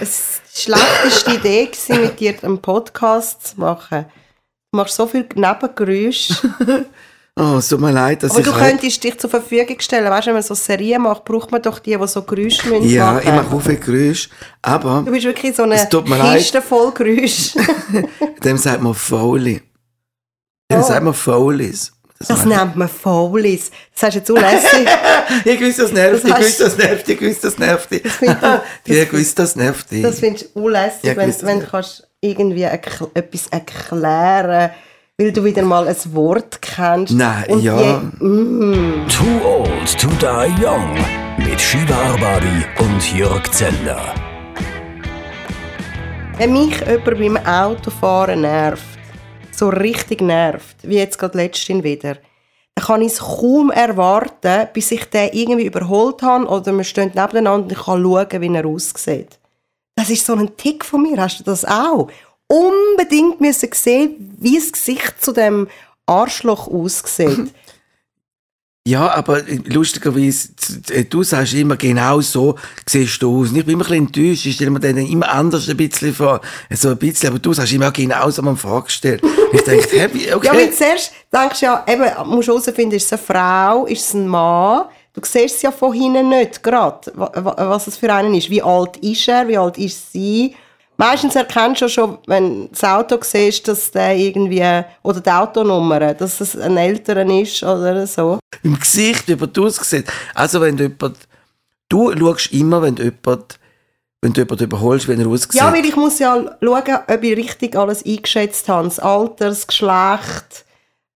es die schlechteste Idee gewesen, mit dir einen Podcast zu machen. Du machst so viel Nebengeräusche. Oh, es tut mir leid, dass Aber ich... du könntest dich zur Verfügung stellen. Weißt du, wenn man so Serien macht, braucht man doch die, die so Geräusche müssen ja, machen ich mache auch viel Geräusche, aber Du bist wirklich so eine. Kiste voll Geräusche. dem sagt man Foley. Dem Oh. sagt man Foleys. Das nennt man Foulies. Das hast du jetzt unlässig. Ich gewusst, das nervt, Das ich gewusst, das nervt, ich gewusst, das nervt dich. finde ich- gewusst, das nervt dich. Das findest du unlässig, Ja, wenn, wenn du kannst irgendwie erkl- etwas erklären weil du wieder mal ein Wort kennst. Nein, Und ja. Je, Too Old to Die Young mit Shiva Arbari und Jörg Zeller. wenn mich jemand beim Autofahren nervt, so richtig nervt, wie jetzt gerade letztens wieder, dann kann ich es kaum erwarten, bis ich den irgendwie überholt habe oder wir stehen nebeneinander und ich kann schauen, wie er aussieht. Das ist so ein Tick von mir. Hast du das auch? Unbedingt müssen sehen, wie das Gesicht zu dem Arschloch aussieht. Ja, aber lustigerweise, äh, du sagst immer, genau so siehst du aus. Ich bin immer ein bisschen enttäuscht. Ich stelle mir dann immer anders ein bisschen vor. So ein bisschen, aber du sagst immer, genau so, man Frage gestellt. Ich denke, wie- okay. Ja, weil zuerst denkst du ja, eben, musst du herausfinden, ist es eine Frau, ist es ein Mann? Du siehst es ja von hinten nicht gerade, wa- wa- was es für einen ist. Wie alt ist er, wie alt ist sie? Meistens erkennst du schon, wenn du das Auto siehst, dass der irgendwie, oder die Autonummer, dass es ein älterer ist oder so. im Gesicht, wie du aussieht. Also wenn du jemand, du schaust immer, wenn du jemand, wenn du jemand überholst, wenn er aussieht. Ja, weil ich muss ja schauen, ob ich richtig alles eingeschätzt habe. Das Alter, das Geschlecht,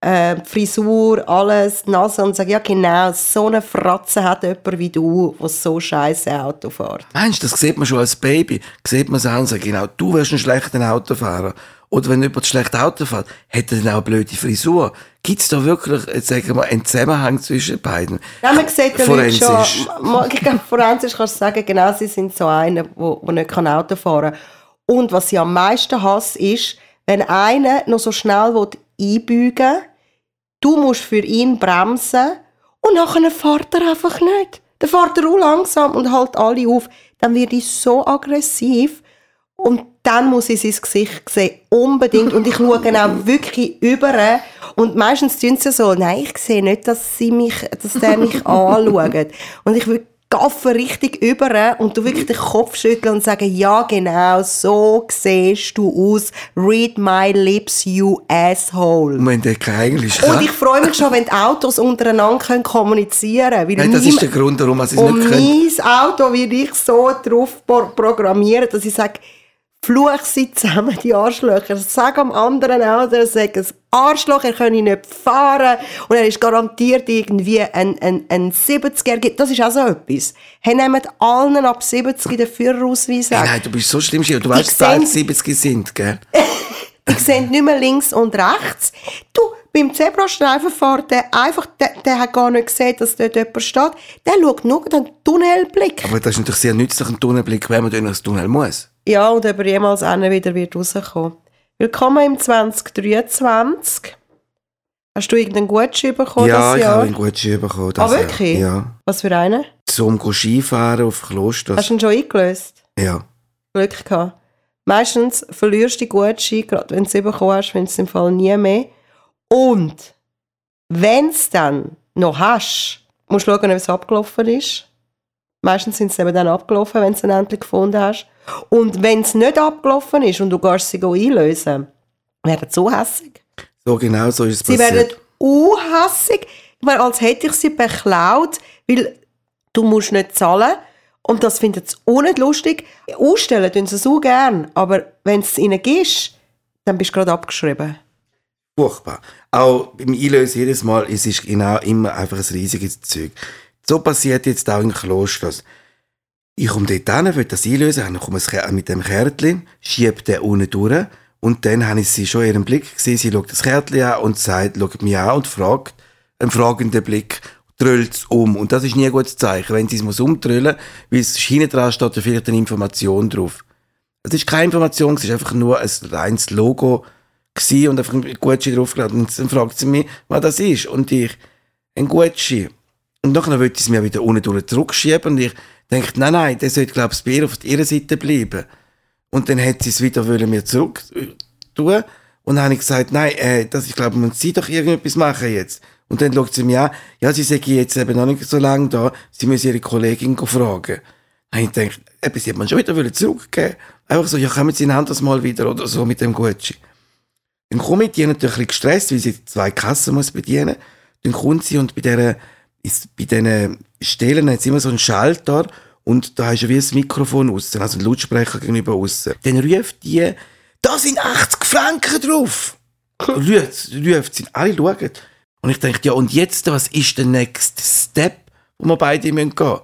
äh, Frisur, alles, Nase und sage, ja genau, so eine Fratze hat jemand wie du, der so scheiße Auto fährt. Mensch, das sieht man schon als Baby. Sieht man es auch und sagt, genau, du wirst ein schlechter Autofahrer. Oder wenn jemand schlecht Auto fährt, hat er dann auch eine blöde Frisur. Gibt es da wirklich, sagen wir mal, einen Zusammenhang zwischen beiden? Ja, man sieht ja Leute schon, ich glaube, forensisch kannst du sagen, genau, sie sind so einer, der nicht Auto fahren kann. Und was ich am meisten hasse, ist, wenn einer noch so schnell will einbügen will, du musst für ihn bremsen und nachher fährt er einfach nicht. Dann fährt er auch langsam und hält alle auf. Dann wird ich so aggressiv und dann muss ich sein Gesicht sehen, unbedingt. Und ich schaue auch wirklich über. Und meistens tun sie so, nein, ich sehe nicht, dass, sie mich, dass der mich anschaut. Und ich will gaffe richtig über und du wirklich den Kopf schütteln und sagen, ja genau, so siehst du aus. Read my lips, you asshole. Und wenn der kein Englisch Und ich freue mich schon, wenn die Autos untereinander können kommunizieren können. weil Nein, das mein- ist der Grund, warum sie es nicht können. mein Auto will ich so drauf pro- programmieren, dass ich sage, fluch sie zusammen, die Arschlöcher. Sag am anderen Auto, er sagt, ein Arschloch, er könne nicht fahren und er ist garantiert irgendwie ein, ein, ein 70er. Das ist auch so etwas. Hey, nehmt allen ab 70 den Führerausweis Hey, nein, du bist so schlimm, du weißt, dass seh- 70 sind, gell? Die sehen nicht mehr links und rechts. Du, beim Zebrastreifen fährt der einfach, der, der hat gar nicht gesehen, dass dort jemand steht. Der schaut nur den Tunnelblick. Aber das ist natürlich sehr nützlich, ein Tunnelblick, wenn man durch das Tunnel muss. Ja, und ob er jemals einer wieder wird rauskommen. Willkommen im 2023. Hast du irgendeinen Gutschein bekommen ja, das ich Jahr? habe einen Gutschein bekommen. Ah, wirklich? Ja. Was für einen? Zum Skifahren auf Kloster. Hast du ihn schon eingelöst? Ja. Glück gehabt. Meistens verlierst du die Gutschein, gerade wenn du sie bekommen hast, findest du im Fall nie mehr. Und wenn du es dann noch hast, musst du schauen, ob es abgelaufen ist. Meistens sind sie eben dann abgelaufen, wenn du sie endlich gefunden hast. Und wenn es nicht abgelaufen ist und du gehst sie einlösen, werden sie so hässig. So genau so ist es Sie passiert. werden unhässig, weil als hätte ich sie beklaut, weil du musst nicht zahlen. Und das finden sie auch nicht lustig. Ausstellen tun sie so gern, aber wenn es ihnen gibst, dann bist du gerade abgeschrieben. Furchtbar. Auch beim Einlösen jedes Mal, es ist genau immer einfach ein riesiges Zeug. So passiert jetzt auch in Klosters. Ich komme dort hin, will das einlösen, dann komme ich mit dem Kärtchen, schiebe den unten durch und dann habe ich sie schon in ihrem Blick gesehen, sie schaut das Kärtchen an und sagt, schaut mich an und fragt, einen fragenden Blick, drüllt es um. Und das ist nie ein gutes Zeichen, wenn sie es muss weil es hinten dran steht vielleicht eine Information drauf. Es ist keine Information, es ist einfach nur ein reines Logo und einfach ein Gutschein draufgeladen. Und dann fragt sie mich, was das ist. Und ich, ein Gutschein. Und nachher wollte sie es mir wieder unten durch zurückschieben und ich denkt, nein, nein, der sollte, glaube ich, bei ihr auf ihrer Seite bleiben. Und dann hat sie es wieder wollen mir zurück äh, tun. Und dann habe ich gesagt, nein, äh, das, ich glaube, man muss sie doch irgendetwas machen jetzt. Und dann schaut sie mir an, ja, sie sagen jetzt eben noch nicht so lange da, sie müssen ihre Kollegin fragen. Dann habe ich gedacht, sie hat man schon wieder wollen zurückgeben. Einfach so, ja, kommen Sie ein anderes Mal wieder oder so mit dem Gucci. Dann komme ich, die natürlich gestresst, weil sie zwei Kassen muss bedienen. Dann kommt sie und bei dieser, ist, bei diesen Stellen hat sie immer so einen Schalter und da hast du wie ein Mikrofon aussen, also ein Lautsprecher gegenüber aussen. Dann ruft die, da sind 80 Franken drauf! ruft, ruft sie, alle schauen. Und ich denke, ja, und jetzt, was ist der next step, wo wir beide gehen müssen?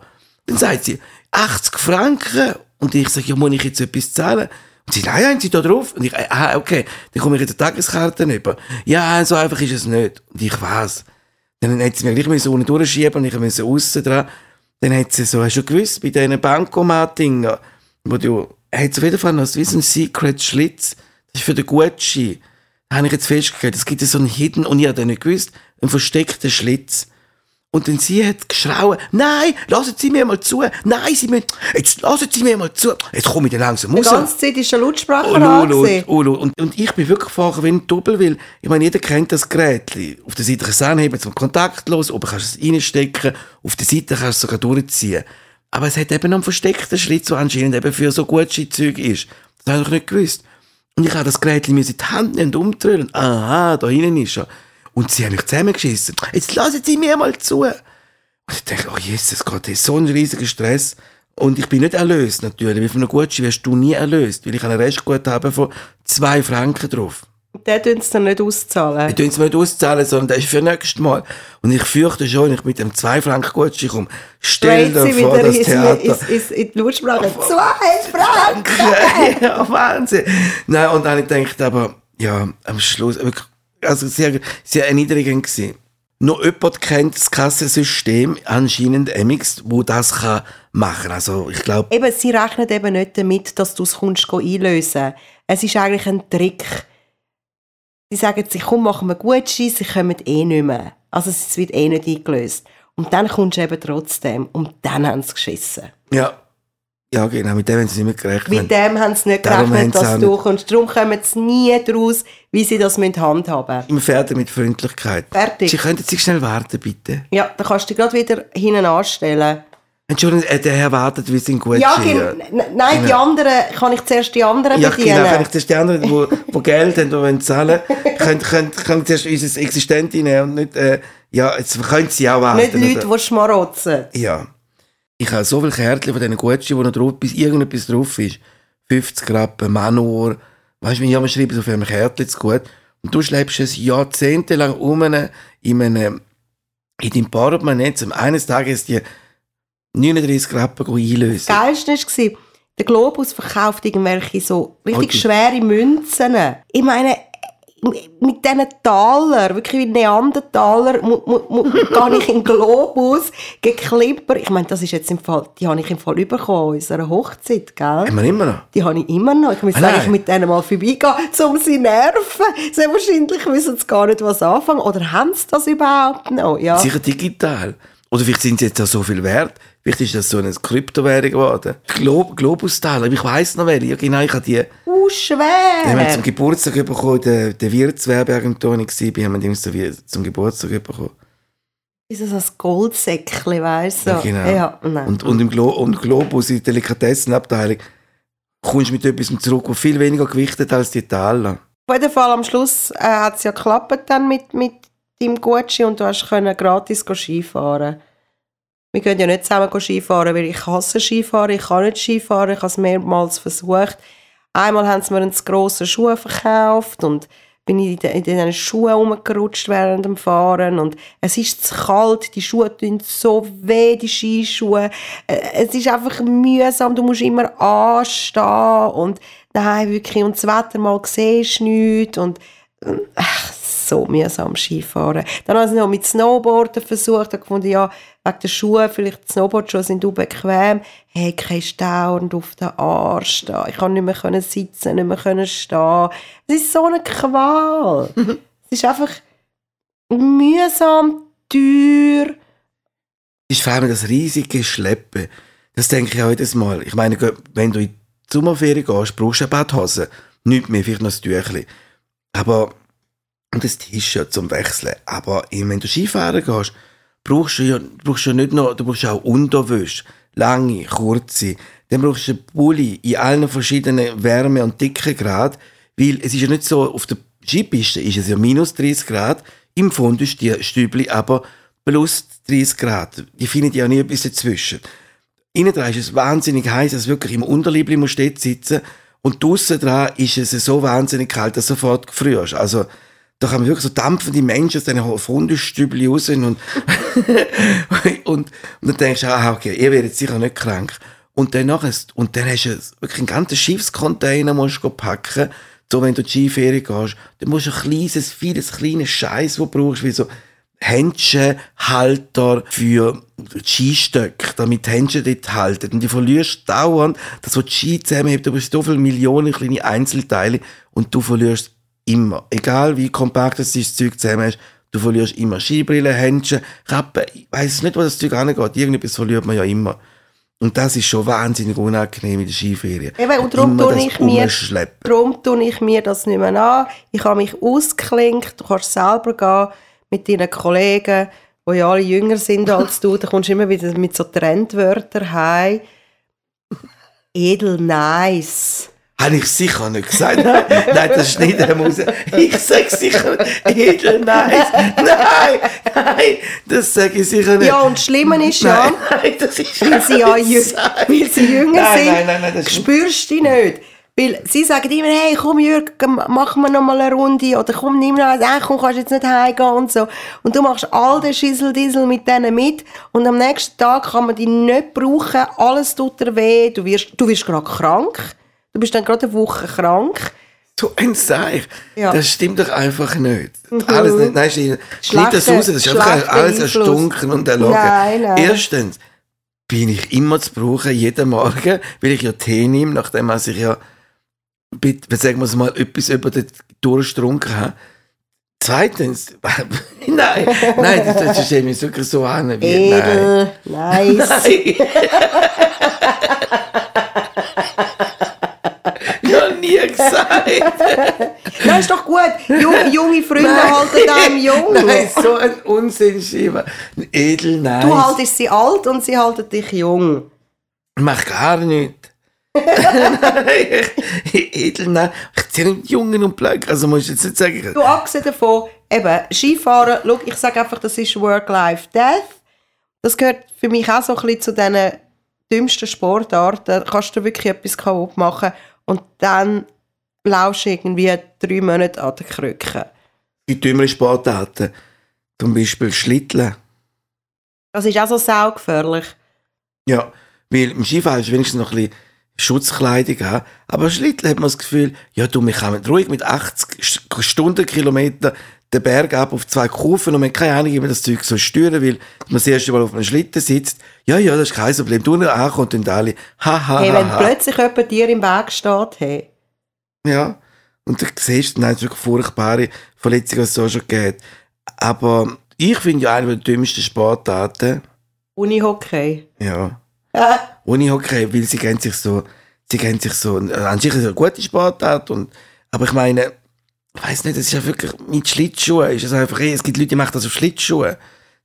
Dann sagt sie, 80 Franken. Und ich sage, ja, muss ich jetzt etwas zahlen? Und sie, nein, haben Sie da drauf? Und ich, ah, okay, dann komme ich in der Tageskarte über. Ja, so einfach ist es nicht. Und ich weiß. Dann hat sie mir gleich unten durchschieben und ich musste aussen dran. Dann hat sie so, hast du gewusst, bei diesen Bankomat-Dingen, wo du, hat auf jeden Fall noch so einen Secret-Schlitz. Das ist für den Gucci. Da habe ich jetzt festgestellt, es gibt so einen Hidden, und ich habe den nicht gewusst, einen versteckten Schlitz. Und dann sie hat geschrauen, nein, lassen Sie mir mal zu, nein, Sie müssen, jetzt lassen Sie mir mal zu, jetzt komme ich dann langsam Die raus. ganze Zeit ist. Lulu, gewesen. oh, Lulu. Und, und ich bin wirklich vorher wie ein Doppel, weil, ich meine, jeder kennt das Gerät. Auf der Seite kannst du es anheben zum kontaktlos, oben kannst du es reinstecken, auf der Seite kannst du es sogar durchziehen. Aber es hat eben noch einen versteckten Schlitz, der anscheinend eben für so gute Zeug ist. Das habe ich nicht gewusst. Und ich habe das Gerät mir in die Hand nehmen und umdrehen. Aha, da hinten ist er. Und sie haben mich zusammengeschissen. Jetzt lassen Sie mir mal zu. Und ich denke, oh Jesus Gott, das ist so ein riesiger Stress. Und ich bin nicht erlöst, natürlich. Weil von einer Gucci wirst du nie erlöst. Weil ich habe ein Restguthaben von zwei Franken drauf. Der tun es dann nicht auszahlen. Ich tue es nicht auszahlen, sondern das ist für nächstes Mal. Und ich fürchte schon, wenn ich mit dem zwei Franken Gucci komme, stell dir sie vor, wieder das Theater. ins, ins, in die Lautsprache. Zwei Franken! ja, Wahnsinn. Nein, und dann habe ich gedacht, aber, ja, am Schluss, wirklich, also sehr, sehr erniedrigend gewesen. Nur jemand kennt das Kassensystem, anscheinend Emix, wo das kann machen. Also, ich glaube, Eben, sie rechnen eben nicht damit, dass du es einlösen. Es ist eigentlich ein Trick. Sie sagen sich, komm, machen wir Gucci, sie kommen eh nicht mehr. Also es wird eh nicht eingelöst. Und dann kommst du eben trotzdem. Und dann haben sie geschissen. ja, ja, genau, mit dem haben sie nicht mehr gerechnet. Mit dem haben sie nicht Darum gerechnet, dass du nicht- kommst. Darum kommen sie nie daraus, wie sie das müssen handhaben Immer fertig mit Freundlichkeit. Fertig. Sie könnten sich schnell warten, bitte. Ja, dann kannst du dich gerade wieder hinten anstellen. Entschuldigung, äh, der Herr wartet, wie sind gut Ja, n- nein, die anderen, kann ich zuerst die anderen Ja, bedienen? genau, kann ich zuerst die anderen, die, die Geld haben, die wollen zahlen, können, können, können zuerst unser Existent reinnehmen und nicht, äh, ja, jetzt können sie auch warten. Nicht Leute, oder? die schmarotzen. Ja. Ich habe so viele Kärtchen von diesen Gucci, wo noch drauf, bis irgendetwas drauf ist. 50 Rappen, Manor. Weißt du, wenn jemand schreibt, so für ein Kärtchen zu gut. Und du schleppst es jahrzehntelang um in einem, in deinem Portemonnaie, zum eines Tages die 39 Rappen einlösen. Das Geilste war, der Globus verkauft irgendwelche so richtig Okay. schwere Münzen. Ich meine, mit diesen Taler, wirklich wie Neandertaler, mu, mu, ich in den Globus, gegen Clipper. Ich meine, das ist jetzt im Fall, die habe ich im Fall bekommen, unserer Hochzeit, gell? Haben wir immer noch? Die habe ich immer noch. Ich muss Ah, eigentlich mit denen mal vorbeigehen, um sie nerven. Sehr wahrscheinlich wissen sie gar nicht, was anfangen. Oder haben sie das überhaupt noch? Ja. Sicher digital. Oder vielleicht sind sie jetzt auch so viel wert. Vielleicht ist das so eine Kryptowährung geworden. Glo Globus-Taler, ich weiss noch welche. Ja, genau, ich habe die Uh, Die haben wir schwer. zum Geburtstag bekommen, der, der Wirtswerbeagentur, ich war, haben wir die so wie zum Geburtstag bekommen. Ist das ein Goldsäckchen, weißt du? Ja, genau. Ja. Und, und im Glo und Globus, in der Delikatessenabteilung, kommst du mit etwas zurück, das viel weniger gewichtet als die Taler. Auf jeden Fall am Schluss äh, hat es ja geklappt dann mit, mit deinem Gucci und du hast können gratis Skifahren. Wir können ja nicht zusammen Skifahren, weil ich hasse Skifahren, ich kann nicht Skifahren, ich habe es mehrmals versucht. Einmal haben sie mir einen grossen Schuh verkauft und bin ich in diesen Schuhen rumgerutscht während dem Fahren und es ist zu kalt, die Schuhe tun so weh, die Skischuhe. Es ist einfach mühsam, du musst immer anstehen und nein, wirklich, und das Wetter mal siehst du nichts und äh, ach, so mühsam Skifahren. Dann habe ich noch mit Snowboarden versucht, habe gefunden, ja, wegen der Schuhe, vielleicht die Snowboardschuhe sind auch bequem. Hey, kein dauernd auf den Arsch stehen. Ich konnte nicht mehr können sitzen, nicht mehr können stehen. Es ist so eine Qual. es ist einfach mühsam, teuer. Es ist vor allem das riesige Schleppen. Das denke ich auch jedes Mal. Ich meine, wenn du in die Sommerferien gehst, brauchst du eine Badhose. Nicht mehr, vielleicht noch ein Tüchlein. Aber, und ein T-Shirt zum Wechseln. Aber wenn du Skifahren gehst, brauchst du ja, brauchst ja nicht nur, du brauchst auch Unterwäsche. Lange, kurze. Dann brauchst du einen Pulli in allen verschiedenen Wärme- und Dickegrad. Weil es ist ja nicht so, auf der Skipiste ist es ja minus 30 Grad. Im Fond ist die Stübli aber plus 30 Grad. Die finden ja nie etwas dazwischen. Innen dran ist es wahnsinnig heiß, dass wirklich im Unterliebli musst du sitzen und draussen dran ist es so wahnsinnig kalt, dass du sofort gefrierst. Also, da man wirklich so dampfende Menschen aus diesen Fundestübli raus und, und, und dann denkst du, ah, okay, ihr werdet sicher nicht krank. Und dann, nachher, und dann hast du wirklich einen ganzen Schiffscontainer musst du packen, so wenn du die Skiferie gehst, dann musst du ein kleines, vieles kleines Scheiß, wo du brauchst, wie so Händchenhalter für Skistöcke, damit die Händchen dort halten. Und die verlierst dauernd, das was die Ski zusammenhebt, du hast so viele Millionen kleine Einzelteile und du verlierst immer. Egal wie kompakt das, das Zeug zusammen ist, du verlierst immer. Skibrille, Händchen, Kappen, ich weiss nicht, wo das Zeug angeht. Irgendetwas verliert man ja immer. Und das ist schon wahnsinnig unangenehm in der Skiferie. Eben, und darum tue, ich mir, darum tue ich mir das nicht mehr an. Ich habe mich ausgeklinkt, du kannst selber gehen mit deinen Kollegen, die ja alle jünger sind als du, da kommst du immer wieder mit so Trendwörtern heim. Edel nice. Habe ich sicher nicht gesagt. Nein, nein das schneiden wir raus. Ich sage sicher nicht. Edel nice. Nein, nein, das sage ich sicher nicht. Ja, und das Schlimme ist ja, nein, das ist weil, sie ja weil sie jünger nein, sind, nein, nein, nein, das spürst du dich nicht. Weil sie sagen immer, hey, komm Jürg, machen wir noch mal eine Runde oder komm, nimm noch eins, hey, komm, kannst jetzt nicht heimgehen und so. Und du machst all den Schissel-Diesel mit denen mit und am nächsten Tag kann man die nicht brauchen, alles tut dir weh, du wirst, du wirst gerade krank, du bist dann gerade eine Woche krank. So ein Seich. Ja. Das stimmt doch einfach nicht. Mhm. Alles nicht. Nein, schneid das raus. Das ist einfach alles erstunken und erlogen. Nein, nein. Erstens bin ich immer zu brauchen, jeden Morgen, weil ich ja Tee nehme, nachdem man sich ja bitte, sagen wir es mal, etwas über den Durst getrunken habe. Zweitens, nein, nein, das, das stelle mich wirklich so an. Wie, Edel, nein. nice. Nein. Gesagt. Nein, ist doch gut. Junge, junge Freunde nein. halten einem jung. Nein, so ein Unsinn, Schieber. Edel, nein. Du haltest sie alt und sie halten dich jung. Mach gar nicht. Edelnein. Ich ziehe nicht Jungen und Blöcke. Also musst du jetzt nicht sagen. Du, abgesehen davon, eben, Skifahren, schau, ich sage einfach, das ist Work-Life-Death. Das gehört für mich auch so ein bisschen zu diesen dümmsten Sportarten. Da kannst du wirklich etwas kaputt machen und dann laufst irgendwie drei Monate an den Krücken. Die dümmeren Sportarten, zum Beispiel Schlitteln. Das ist auch so saugefährlich. Ja, weil im Skifahren ist wenigstens noch ein bisschen Schutzkleidung haben. Aber Schlittel hat man das Gefühl, ja du, wir kommen ruhig mit 80 Stundenkilometer den Berg ab auf zwei Kurven und man hat keine Ahnung, wie man das Zeug so steuern will. Man das erste Mal auf einem Schlitten sitzt. Ja, ja, das ist kein Problem. Du ankommst und alle, haha. Hey, wenn ha, plötzlich jemand dir im Weg steht, hey. Ja. Und du siehst, nein, es ist wirklich furchtbare Verletzungen, die es so schon geht. Aber ich finde ja eine der dümmsten Sportarten. Unihockey. Ja. Unihockey, weil sie gehen sich so, sie gehen sich so, an sich ist eine gute Sportart und, aber ich meine, ich weiß nicht, das ist ja wirklich, mit Schlittschuhen ist es einfach, es gibt Leute, die machen das auf Schlittschuhen.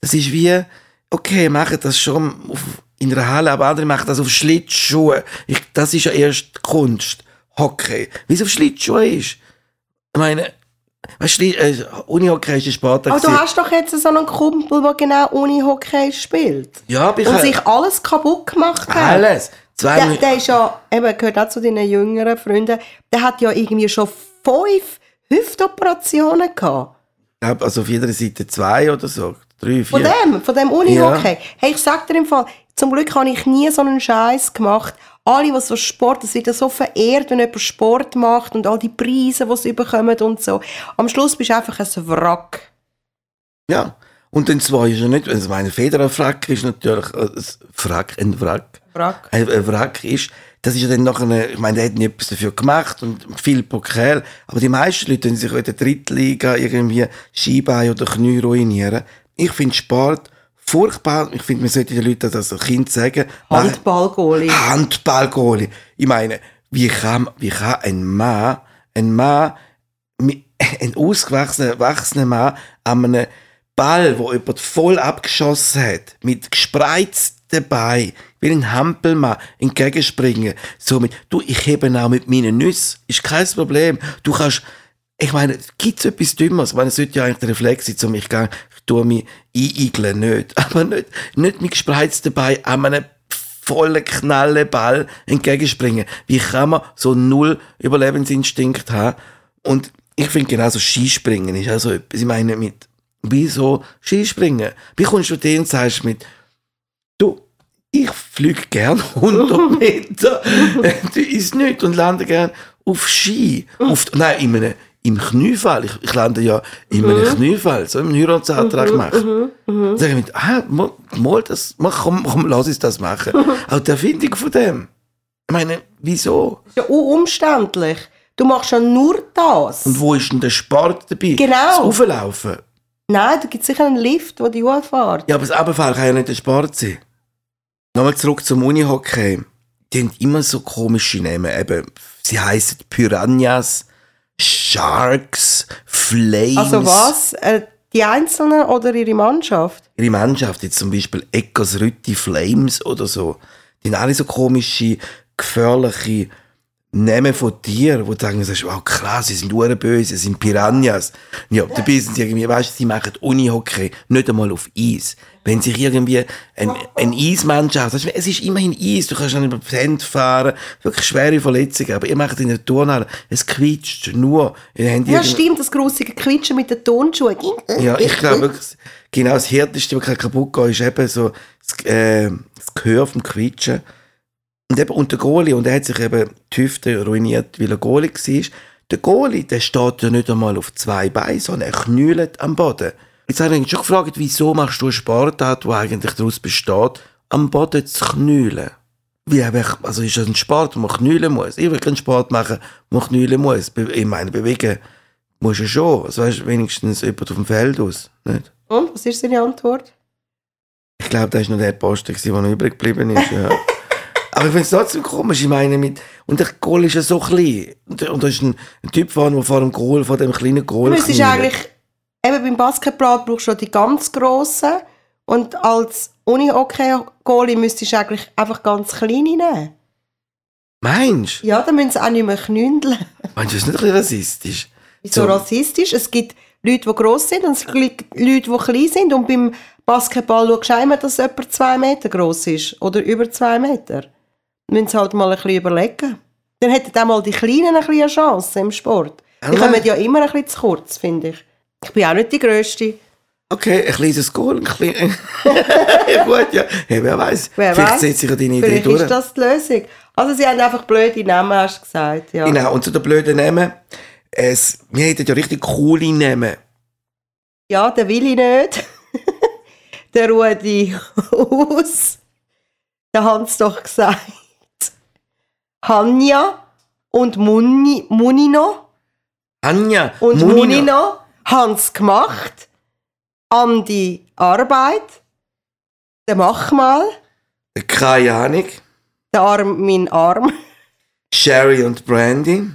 Das ist wie, okay, machen das schon auf, in einer Halle, aber andere machen das auf Schlittschuhen. Ich, das ist ja erst Kunst. Hockey. Wie es auf Schlittschuhen ist. Ich meine, Weißt du, äh, Unihockey ist ein Sport. Aber du hast doch jetzt so einen Kumpel, der genau Unihockey spielt. Ja, aber ich Und sich alles kaputt gemacht hat. Alles. Zwei der, der ist ja, eben, gehört auch zu deinen jüngeren Freunden, der hat ja irgendwie schon fünf Hüftoperationen gehabt. Also auf jeder Seite zwei oder so. Drei, vier. Von dem, von dem Unihockey. Ja. Hey, ich sag dir im Fall, zum Glück habe ich nie so einen Scheiß gemacht alle, die so Sport, es wird ja so verehrt, wenn jemand Sport macht und all die Preise, die sie bekommen und so. Am Schluss bist du einfach ein Wrack. Ja. Und dann zwar ist ja nicht, also meine Federer-Frack ist natürlich ein Frack, ein Wrack. Wrack. Ein, Wrack ist, das ist ja dann nachher, ich meine, der hat nicht etwas dafür gemacht und viel Pokal, aber die meisten Leute, wenn sich in der Drittliga irgendwie Skibein oder Knie ruinieren, ich finde Sport furchtbar. Ich finde, man sollte den Leuten das als Kind sagen. Handballgoalie. Handballgoalie. Ich meine, wie kann, wie kann ein Mann, ein Mann, ein ausgewachsener, erwachsener Mann an einem Ball, wo jemand voll abgeschossen hat, mit gespreizten Beinen, wie ein Hampelmann, entgegenspringen. So mit, du, ich hebe auch mit meinen Nüssen. Ist kein Problem. Du kannst, ich meine, gibt's etwas Dümmeres? Ich meine, es sollte ja eigentlich der Reflex sein, um ich gehe, ich tue mich eiigeln, nicht. Aber nicht, nicht mit gespreizten Beinen an einem vollen Knallenball entgegenspringen. Wie kann man so null Überlebensinstinkt haben? Und ich finde genauso Skispringen ist also etwas, ich meine mit, wieso Skispringen? Wie kommst du dir und sagst mit, du, ich fliege gern 100 Meter, das ist nicht und lande gern auf Ski. Auf, nein, in einem, im Kniefall. Ich, ich lande ja in einem Kniefall, so im Heiratsantrag machen. Dann sage ich mit, ah, mal, das, mal, komm, komm, lass uns das machen. Auch die Erfindung von dem. Ich meine, wieso? ist ja umständlich. Du machst ja nur das. Und wo ist denn der Sport dabei? Genau. Das Auflaufen. Nein, da gibt es sicher einen Lift, der dich hochfährt. Ja, aber das Abendfall kann ja nicht der Sport sein. Nochmal zurück zum Unihockey. Die haben immer so komische Namen. Eben, sie heißen Piranhas, Sharks, Flames. Also was? Äh, die Einzelnen oder ihre Mannschaft? Ihre Mannschaft, jetzt zum Beispiel Eckers Rütti Flames oder so, die haben alle so komische, gefährliche Namen von Tieren, wo du sagen, sagst, wow, krass, sie sind böse, sie sind Piranhas. Ja, dabei sind sie irgendwie, weißt du, sie machen Unihockey nicht einmal auf Eis. Wenn sich irgendwie ein, ein weißt du, es ist immerhin Eis, du kannst dann über Hände fahren, wirklich schwere Verletzungen, aber ihr macht in der Turnhalle, es quietscht nur. Ja, stimmt, das grussige Quietschen mit den Turnschuhen. ja, ich glaube wirklich, genau das Härteste, was kaputt geht, ist eben so das, äh, das Gehör vom Quietschen. Und eben unter Goalie, und er hat sich eben die Hüfte ruiniert, weil er Goalie war. Der Goalie, der steht ja nicht einmal auf zwei Beinen, sondern er knüllt am Boden. Jetzt habe ich mich schon gefragt, wieso machst du einen Sportart, der eigentlich daraus besteht, am Boden zu knüllen? Wie, einfach- also ist das ein Sport, wo man knüllen muss? Ich will keinen Sport machen, wo man knüllen muss. Ich meine, bewegen musst du schon. Also weißt, wenigstens jemand auf dem Feld aus. Nicht? Und, was ist seine Antwort? Ich glaube, das war noch der Posten, der noch übrig geblieben ist. Ja. Aber ich finde es trotzdem komisch. Ich meine, mit, und der Goal ist ja so klein. Und, und da ist ein, ein Typ der vor dem Goal, vor dem kleinen Goal Du müsstest knüllt. eigentlich, eben beim Basketball brauchst du die ganz grossen und als Uni-Hockey-Goalie müsstest du eigentlich einfach ganz kleine nehmen. Meinst du? Ja, dann müssen sie auch nicht mehr knündeln. Meinst du, das ist nicht rassistisch? Wieso So. rassistisch? Es gibt Leute, die gross sind und es gibt Leute, die klein sind. Und beim Basketball schaust du immer, dass jemand zwei Meter gross ist. Oder über zwei Meter. Dann müssen sie halt mal ein bisschen überlegen. Dann hätten auch mal die Kleinen ein bisschen eine Chance im Sport. Die kommen ja immer ein bisschen zu kurz, finde ich. Ich bin auch nicht die Grösste. Okay, ein kleines Goal, ein kleines... gut, ja. Hey, wer weiß? Wer Vielleicht setzt sich ja deine Idee Vielleicht durch. ist das die Lösung. Also sie haben einfach blöde Namen, hast du gesagt. Ja. Genau, und zu den blöden Namen. Es, wir hätten ja richtig coole Namen. Ja, der will ich nicht. der Rudi aus. Der hat es doch gesagt. Hanja und Muni, Munino Anja, und Munino. Munino haben es gemacht. Andi Arbeit. Der mach mal. Keine Ahnung. Der Arm, mein Arm. Sherry und Brandy.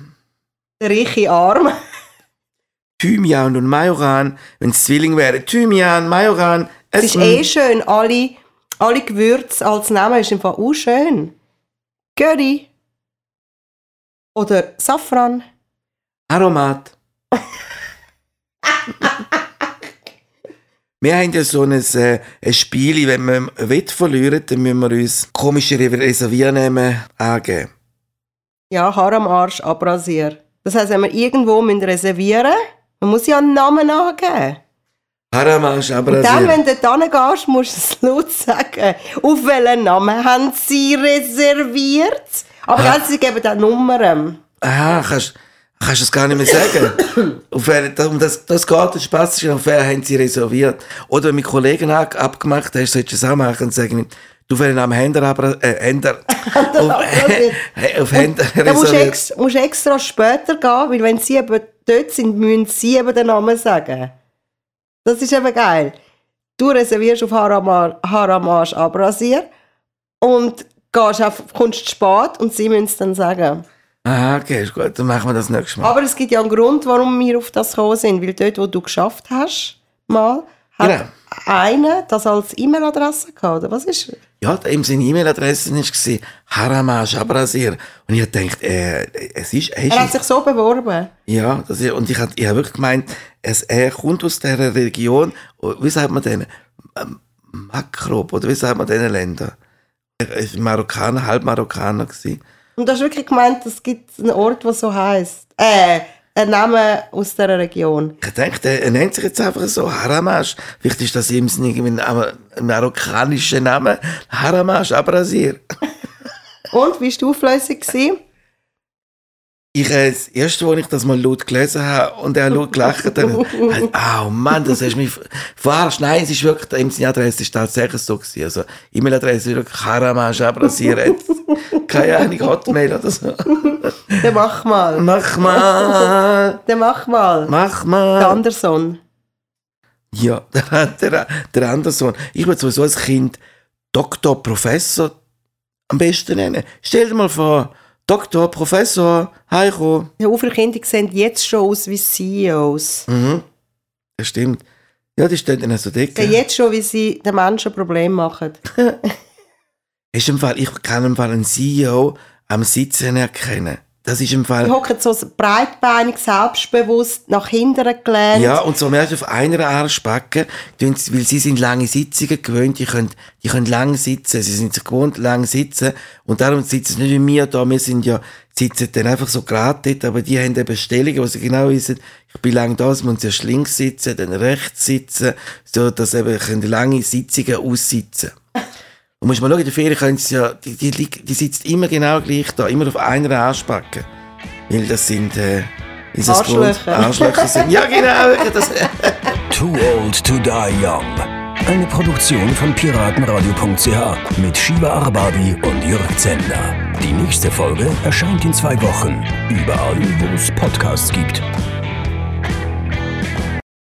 Der reiche Arm. Thymian und Majoran, wenn es Zwilling wären. Thymian, Majoran. Es ist eh schön, alle, alle Gewürze als Name ist einfach auch schön. Curry. Oder Safran. Aromat. wir haben ja so ein, äh, ein Spiel, wenn wir Wett verlieren, dann müssen wir uns komische Reserviernamen angeben. Ja, Haar am Arsch, abrasier. Das heisst, wenn wir irgendwo müssen reservieren man muss ja einen Namen angeben. Haramasch, aber Und dann, wenn du dort gehst, musst du es laut sagen. Auf welchen Namen haben sie reserviert? Aber Ah. ah. sie geben auch Nummern. Aha, kannst, kannst du es gar nicht mehr sagen. auf wer, das, um das, das geht, das Spaß ist, auf wer haben sie reserviert. Oder wenn mit Kollegen ab, abgemacht hast, solltest du es auch machen und sagen, du welchen Namen Händler, aber, äh, Händler, auf, auf Händler musst du, reserviert. ex, musst du extra später gehen, weil wenn sie eben dort sind, müssen sie eben den Namen sagen. Das ist eben geil. du reservierst auf Harama- Haramasch Abrasier und gehst auf, kommst zu spät und sie müssen es dann sagen. Ah, okay, ist gut, dann machen wir das nächstes Mal. Aber es gibt ja einen Grund, warum wir auf das gekommen sind, weil dort, wo du geschafft hast, mal, hat Genau. einer das als E-Mail-Adresse gehabt, oder was ist? Ja, ihm seine E-Mail-Adresse war Haramash Abrasir. Und ich gedacht, äh, es ist, er Er hat sich so beworben. ja, das ist, und ich hab, ich hab wirklich gemeint, es, er kommt aus dieser Region, wie sagt man denn? Ähm, Makrop, oder wie sagt man diesen Ländern? Er ist Marokkaner, halb Marokkaner gewesen. Und du hast wirklich gemeint, es gibt einen Ort, der so heisst. Äh, ein Name aus dieser Region. Ich dachte, er nennt sich jetzt einfach so Haramash. Vielleicht ist das ihm irgendwie ein marokkanischer Name. Haramash Abrasir. Und, wie war die Auflösung? Ich, äh, das erste, wo ich das mal laut gelesen habe und er laut gelacht hat, oh Mann, das hast mich verarscht. Nein, es ist wirklich, die seine Adresse ist tatsächlich so gewesen. Also, E-Mail-Adresse ist wirklich Haramash Abrasir. Keine Ahnung, Hotmail oder so. Dann mach mal. Mach mal, Dann mach mal. mach Der mal. Anderson. Ja, der, der, der Anderson. Ich würde sowieso als Kind Doktor, Professor am besten nennen. Stell dir mal vor, Doktor, Professor, Heiko. Ja, viele Kinder sehen jetzt schon aus wie CEOs. Mhm. Das stimmt. Ja, die stehen dann so dick. Sehen jetzt schon, wie sie den Menschen Probleme machen. Ist im Fall, ich kann im Fall einen CEO am Sitzen erkennen. Das ist im Die Fall. hocken so breitbeinig, selbstbewusst, nach hinten gelehnt. Ja, und so merkst du auf einer Arschbacke, weil sie sind lange Sitzungen gewöhnt, die können, die können lang sitzen, sie sind sich gewohnt, lang sitzen, und darum sitzen sie nicht wie wir da, wir sind ja, sitzen dann einfach so gerade dort, aber die haben eben Stellungen, wo sie genau wissen, ich bin lang da, sie müssen zuerst links sitzen, dann rechts sitzen, so, dass eben können lange Sitzungen aussitzen. Und musst mal schauen, in der Ferien können sie ja, die, die, die sitzt immer genau gleich da, immer auf einer Arschbacke. Weil das sind, äh, ist das Arschlöcher. Arschlöcher sind. Ja, genau, das, Too Old to Die Young. Eine Produktion von piratenradio.ch mit Shiva Arbabi und Jörg Zender. Die nächste Folge erscheint in zwei Wochen. Überall, wo es Podcasts gibt.